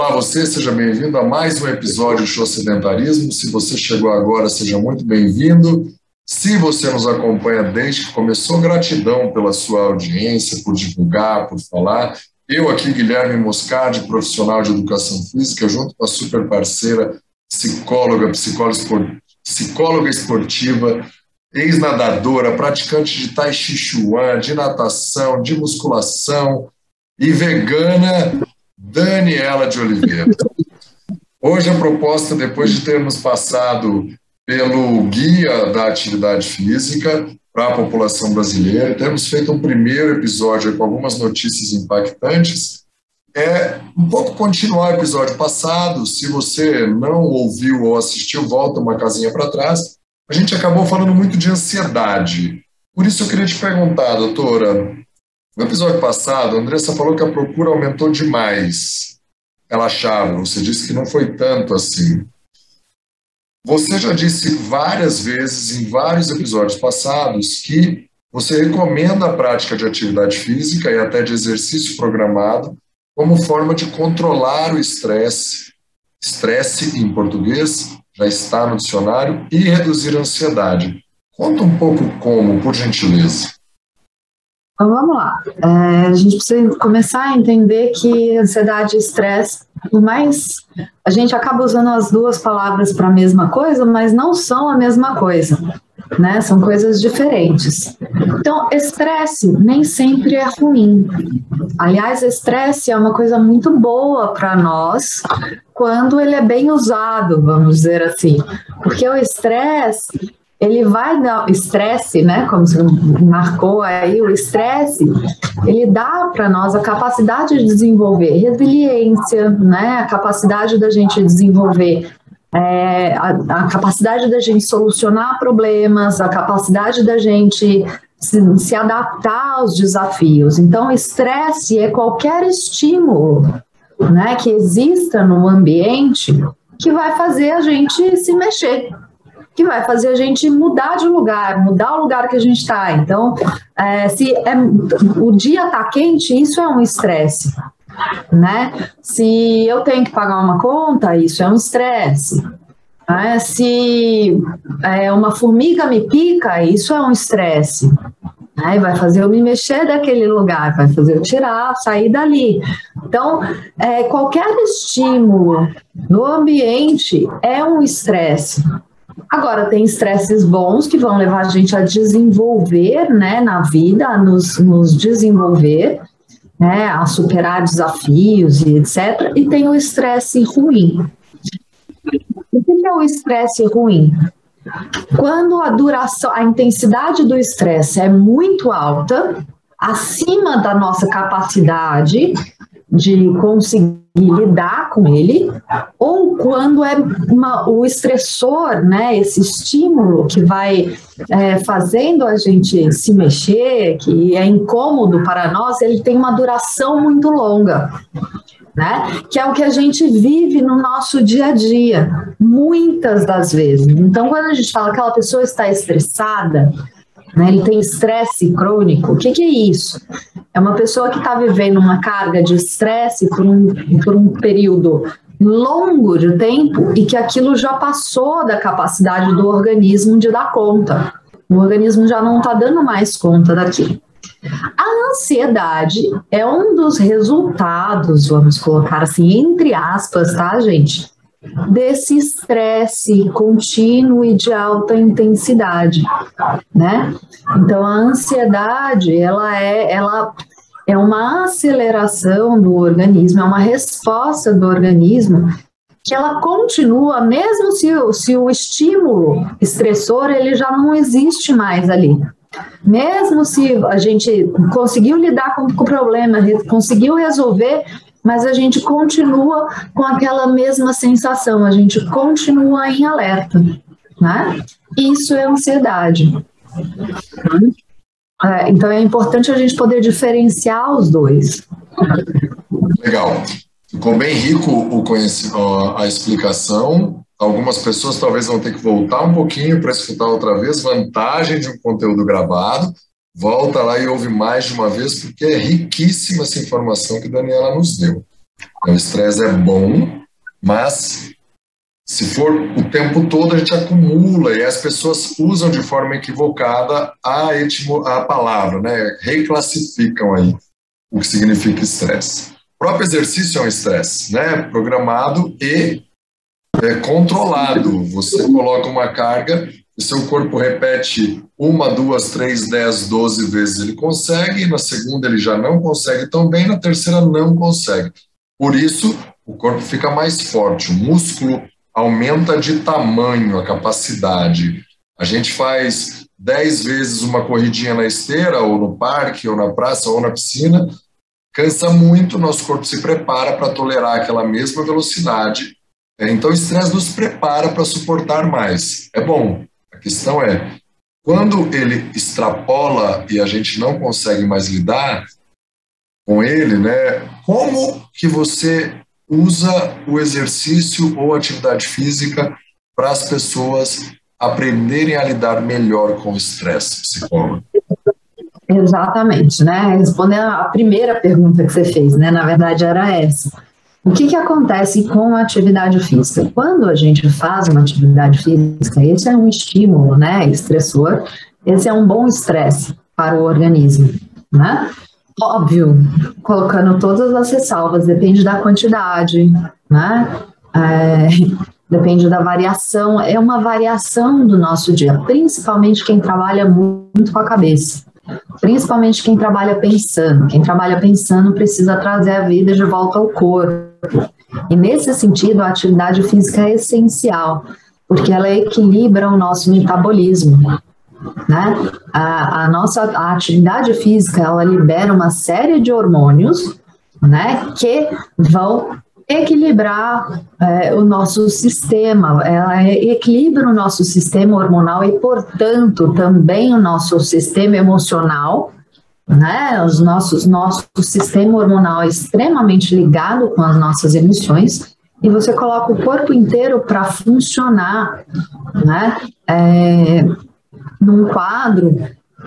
Olá, você, seja bem-vindo a mais um episódio do Show Sedentarismo. Se você chegou agora, seja muito bem-vindo. Se você nos acompanha desde que começou, gratidão pela sua audiência, por divulgar, por falar. Eu aqui, Guilherme Moscardi, profissional de educação física, junto com a super parceira, psicóloga, psicóloga esportiva, ex-nadadora, praticante de tai chi chuan, de natação, de musculação e vegana, Daniela de Oliveira. Hoje a proposta, depois de termos passado pelo guia da atividade física para a população brasileira, temos feito um primeiro episódio com algumas notícias impactantes, é um pouco continuar o episódio passado. Se você não ouviu ou assistiu, volta uma casinha para trás. A gente acabou falando muito de ansiedade. Por isso eu queria te perguntar, doutora, no episódio passado, a Andressa falou que a procura aumentou demais. Ela achava, você disse que não foi tanto assim. Você já disse várias vezes, em vários episódios passados, que você recomenda a prática de atividade física e até de exercício programado como forma de controlar o estresse, estresse em português, já está no dicionário, e reduzir a ansiedade. Conta um pouco como, por gentileza. Então vamos lá. É, a gente precisa começar a entender que ansiedade e estresse, mais a gente acaba usando as duas palavras para a mesma coisa, mas não são a mesma coisa, né? São coisas diferentes. Então, estresse nem sempre é ruim. Aliás, estresse é uma coisa muito boa para nós quando ele é bem usado, vamos dizer assim, porque o estresse ele vai dar estresse, né? Como você marcou aí, o estresse, ele dá para nós a capacidade de desenvolver resiliência, né? A capacidade da gente desenvolver é, a, a, capacidade da gente solucionar problemas, a capacidade da gente se, se adaptar aos desafios. Então, estresse é qualquer estímulo, né? Que exista no ambiente que vai fazer a gente se mexer que vai fazer a gente mudar de lugar, mudar o lugar que a gente está. Então, é, se é, o dia está quente, isso é um estresse. Né? Se eu tenho que pagar uma conta, isso é um estresse. Né? Se é, uma formiga me pica, isso é um estresse. Né? Vai fazer eu me mexer daquele lugar, vai fazer eu tirar, sair dali. Então, é, qualquer estímulo no ambiente é um estresse. Agora, tem estresses bons que vão levar a gente a desenvolver né, na vida, a nos, nos desenvolver, né, a superar desafios e etc. E tem o estresse ruim. O que é o estresse ruim? Quando a duração, a intensidade do estresse é muito alta, acima da nossa capacidade de conseguir lidar com ele, ou quando é uma, o estressor, né, esse estímulo que vai é, fazendo a gente se mexer, que é incômodo para nós, ele tem uma duração muito longa. Né? Que é o que a gente vive no nosso dia a dia, muitas das vezes. Então, quando a gente fala que aquela pessoa está estressada, né, ele tem estresse crônico, o que, que é isso? É uma pessoa que está vivendo uma carga de estresse por um, por um período longo de tempo e que aquilo já passou da capacidade do organismo de dar conta. O organismo já não está dando mais conta daquilo. A ansiedade é um dos resultados, vamos colocar assim, entre aspas, tá, gente? Desse estresse contínuo e de alta intensidade, né? Então a ansiedade, ela é, ela é uma aceleração do organismo, é uma resposta do organismo que ela continua mesmo se, se o estímulo estressor ele já não existe mais ali. Mesmo se a gente conseguiu lidar com, o problema, conseguiu resolver, mas a gente continua com aquela mesma sensação, a gente continua em alerta, né? Isso é ansiedade. É, então é importante a gente poder diferenciar os dois. Legal. Ficou bem rico o a explicação. Algumas pessoas talvez vão ter que voltar um pouquinho para escutar outra vez. Vantagem de um conteúdo gravado. Volta lá e ouve mais de uma vez, porque é riquíssima essa informação que a Daniela nos deu. O estresse é bom, mas se for o tempo todo, a gente acumula e as pessoas usam de forma equivocada a, etimo, a palavra, né? reclassificam aí o que significa estresse. O próprio exercício é um estresse, né? programado e é, controlado. Você coloca uma carga seu corpo repete uma, duas, três, dez, doze vezes ele consegue, na segunda ele já não consegue tão bem, na terceira não consegue. Por isso, o corpo fica mais forte, o músculo aumenta de tamanho a capacidade. A gente faz dez vezes uma corridinha na esteira, ou no parque, ou na praça, ou na piscina, cansa muito, nosso corpo se prepara para tolerar aquela mesma velocidade. É, então, o estresse nos prepara para suportar mais. É bom. Questão é, quando ele extrapola e a gente não consegue mais lidar com ele, né? Como que você usa o exercício ou atividade física para as pessoas aprenderem a lidar melhor com o estresse, psicólogo? Exatamente, né? Respondendo a primeira pergunta que você fez, né? Na verdade era essa. O que, que acontece com a atividade física? Quando a gente faz uma atividade física, esse é um estímulo, né? Estressor, esse é um bom estresse para o organismo, né? Óbvio, colocando todas as ressalvas, depende da quantidade, né? É, depende da variação, é uma variação do nosso dia, principalmente quem trabalha muito com a cabeça, principalmente quem trabalha pensando. Quem trabalha pensando precisa trazer a vida de volta ao corpo. E nesse sentido, a atividade física é essencial, porque ela equilibra o nosso metabolismo. Né? A, a nossa a atividade física ela libera uma série de hormônios né, que vão equilibrar é, o nosso sistema, ela equilibra o nosso sistema hormonal e, portanto, também o nosso sistema emocional, né? Os nossos, nosso sistema hormonal é extremamente ligado com as nossas emoções e você coloca o corpo inteiro para funcionar, né? É, num quadro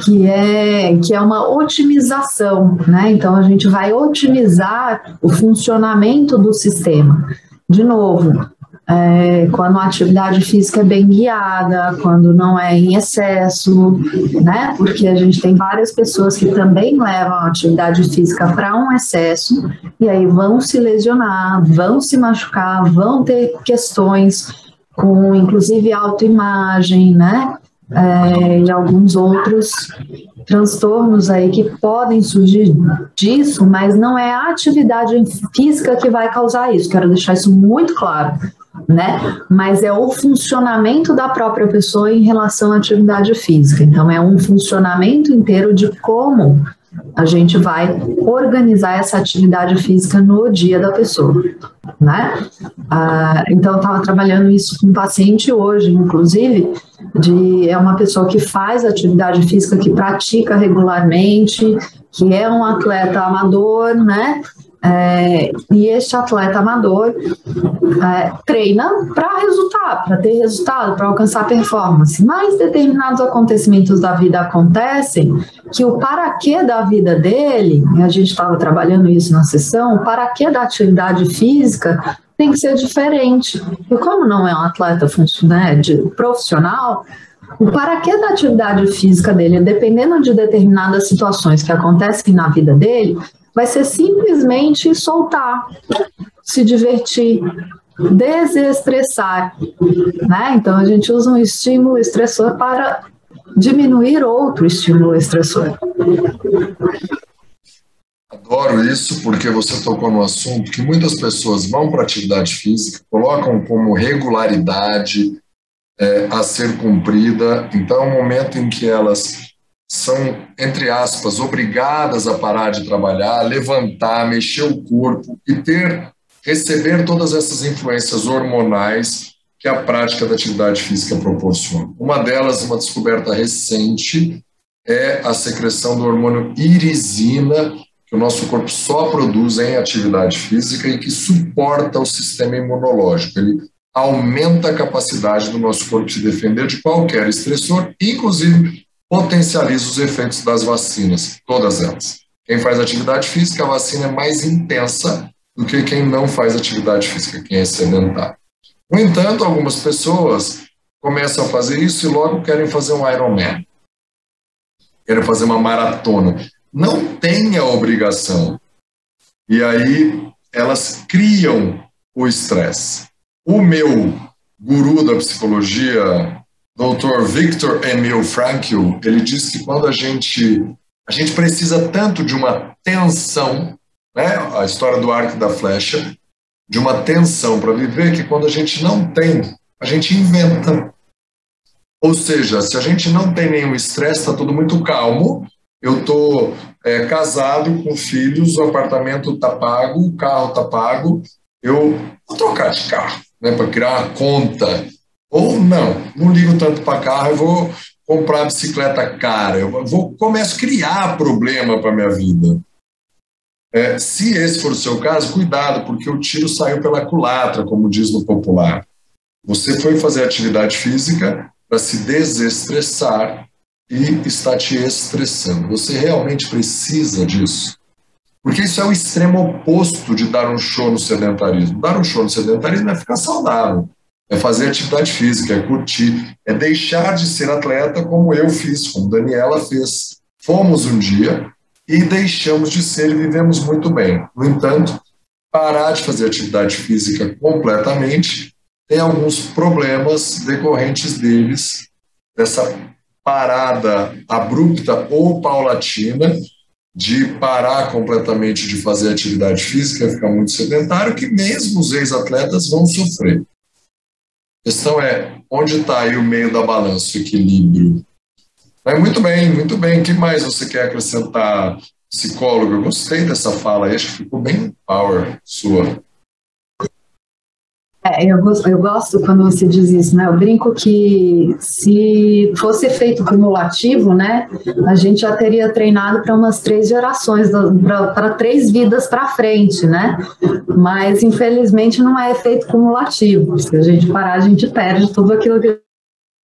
que é, que é uma otimização, né? Então a gente vai otimizar o funcionamento do sistema. De novo, é, quando a atividade física é bem guiada, quando não é em excesso, né? Porque a gente tem várias pessoas que também levam a atividade física para um excesso e aí vão se lesionar, vão se machucar, vão ter questões com inclusive autoimagem, né? é, e alguns outros transtornos aí que podem surgir disso, mas não é a atividade física que vai causar isso. Quero deixar isso muito claro, né? Mas é o funcionamento da própria pessoa em relação à atividade física. Então é um funcionamento inteiro de como a gente vai organizar essa atividade física no dia da pessoa, né? Ah, então, eu estava trabalhando isso com um paciente hoje, inclusive, de, é uma pessoa que faz atividade física, que pratica regularmente, que é um atleta amador, né? É, e este atleta amador é, treina para resultar, para ter resultado, para alcançar performance. Mas determinados acontecimentos da vida acontecem que o para quê da vida dele, a gente estava trabalhando isso na sessão, o para quê da atividade física tem que ser diferente. E como não é um atleta né, de, profissional, o para quê da atividade física dele, dependendo de determinadas situações que acontecem na vida dele, vai ser simplesmente soltar, se divertir, desestressar, né? Então a gente usa um estímulo estressor para diminuir outro estímulo estressor. Adoro isso porque você tocou no assunto que muitas pessoas vão para atividade física, colocam como regularidade é, a ser cumprida. Então, é momento em que elas são, entre aspas, obrigadas a parar de trabalhar, levantar, mexer o corpo e ter, receber todas essas influências hormonais que a prática da atividade física proporciona. Uma delas, uma descoberta recente, é a secreção do hormônio irisina, que o nosso corpo só produz em atividade física e que suporta o sistema imunológico. Ele aumenta a capacidade do nosso corpo se defender de qualquer estressor, inclusive potencializa os efeitos das vacinas, todas elas. Quem faz atividade física, a vacina é mais intensa do que quem não faz atividade física, quem é sedentário. No entanto, algumas pessoas começam a fazer isso e logo querem fazer um Ironman, querem fazer uma maratona. Não tem a obrigação. E aí elas criam o estresse. O meu guru da psicologia, Dr. Viktor Emil Frankl, ele diz que quando a gente a gente precisa tanto de uma tensão, né? A história do arco e da flecha, de uma tensão para viver que quando a gente não tem, a gente inventa. Ou seja, se a gente não tem nenhum estresse, está tudo muito calmo. Eu estou é, casado com filhos, o apartamento está pago, o carro está pago. Eu vou trocar de carro, né, para criar uma conta. Ou não, não ligo tanto para carro, eu vou comprar bicicleta cara, eu vou começo a criar problema para minha vida. É, se esse for o seu caso, cuidado, porque o tiro saiu pela culatra, como diz no popular. Você foi fazer atividade física para se desestressar e está te estressando. Você realmente precisa disso? Porque isso é o extremo oposto de dar um show no sedentarismo. Dar um show no sedentarismo é ficar saudável, é fazer atividade física, é curtir, é deixar de ser atleta como eu fiz, como Daniela fez. Fomos um dia e deixamos de ser e vivemos muito bem. No entanto, parar de fazer atividade física completamente tem alguns problemas decorrentes deles, dessa parada abrupta ou paulatina, de parar completamente de fazer atividade física, ficar muito sedentário, que mesmo os ex-atletas vão sofrer. A questão é, onde está aí o meio da balança, o equilíbrio? Mas muito bem, muito bem. O que mais você quer acrescentar, psicólogo? Eu gostei dessa fala acho que ficou bem power sua. É, eu, eu gosto quando você diz isso, né? Eu brinco que se fosse efeito cumulativo, né, a gente já teria treinado para umas três gerações, para três vidas para frente, né? Mas infelizmente não é efeito cumulativo. Se a gente parar, a gente perde tudo aquilo que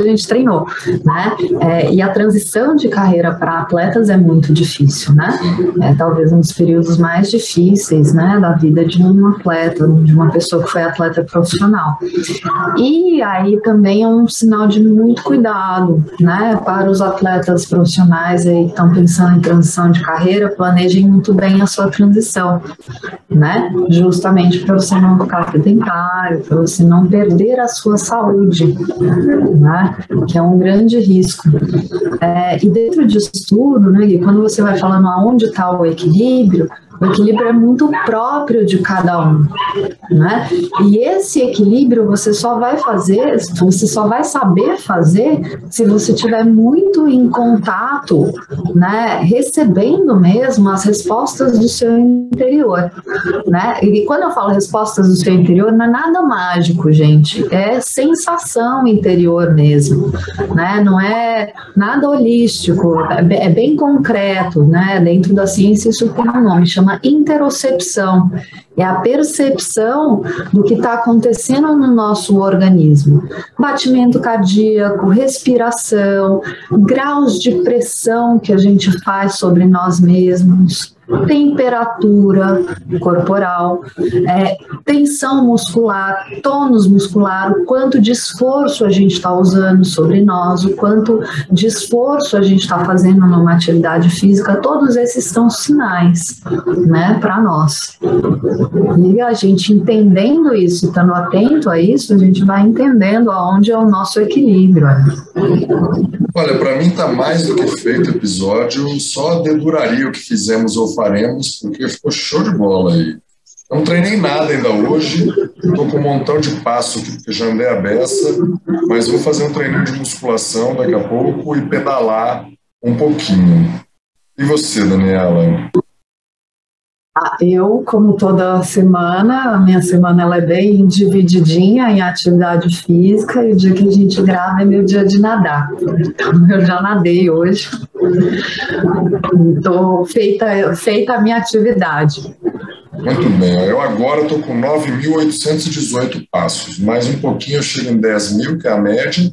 a gente treinou, né? É, e a transição de carreira para atletas é muito difícil, né? É talvez um dos períodos mais difíceis, né, da vida de um atleta, de uma pessoa que foi atleta profissional. E aí também é um sinal de muito cuidado, né, para os atletas profissionais aí que estão pensando em transição de carreira, planejem muito bem a sua transição, né? Justamente para você não ficar sedentário, para você não perder a sua saúde, né? Que é um grande risco. É, e dentro disso tudo, né, quando você vai falando aonde está o equilíbrio, o equilíbrio é muito próprio de cada um, né? E esse equilíbrio você só vai fazer, você só vai saber fazer se você tiver muito em contato, né? Recebendo mesmo as respostas do seu interior, né? E quando eu falo respostas do seu interior, não é nada mágico, gente. É sensação interior mesmo, né? Não é nada holístico, é bem concreto, né? Dentro da ciência isso tem um nome, chama chama interocepção. É a percepção do que está acontecendo no nosso organismo. Batimento cardíaco, respiração, graus de pressão que a gente faz sobre nós mesmos, temperatura corporal, é, tensão muscular, tônus muscular, o quanto de esforço a gente está usando sobre nós, o quanto de esforço a gente está fazendo numa atividade física, todos esses são sinais, né, para nós. E a gente entendendo isso, estando atento a isso, a gente vai entendendo aonde é o nosso equilíbrio. Olha, para mim está mais do que feito episódio, só deduraria o que fizemos ou faremos, porque ficou show de bola aí. Não treinei nada ainda hoje, estou com um montão de passo aqui, porque já andei a beça, mas vou fazer um treininho de musculação daqui a pouco e pedalar um pouquinho. E você, Daniela? Eu, como toda semana, a minha semana ela é bem divididinha em atividade física e o dia que a gente grava é meu dia de nadar. Então, eu já nadei hoje. Estou feita, feita a minha atividade. Muito bem. Eu agora estou com 9.818 passos. Mais um pouquinho eu chego em 10 mil, que é a média,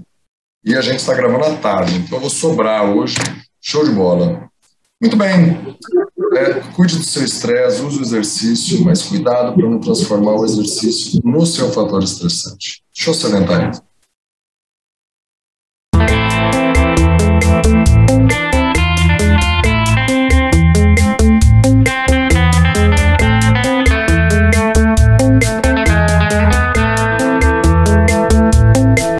e a gente está gravando à tarde. Então eu vou sobrar hoje. Show de bola. Muito bem. É, cuide do seu estresse, use o exercício, mas cuidado para não transformar o exercício no seu fator estressante. Deixa eu salientar isso.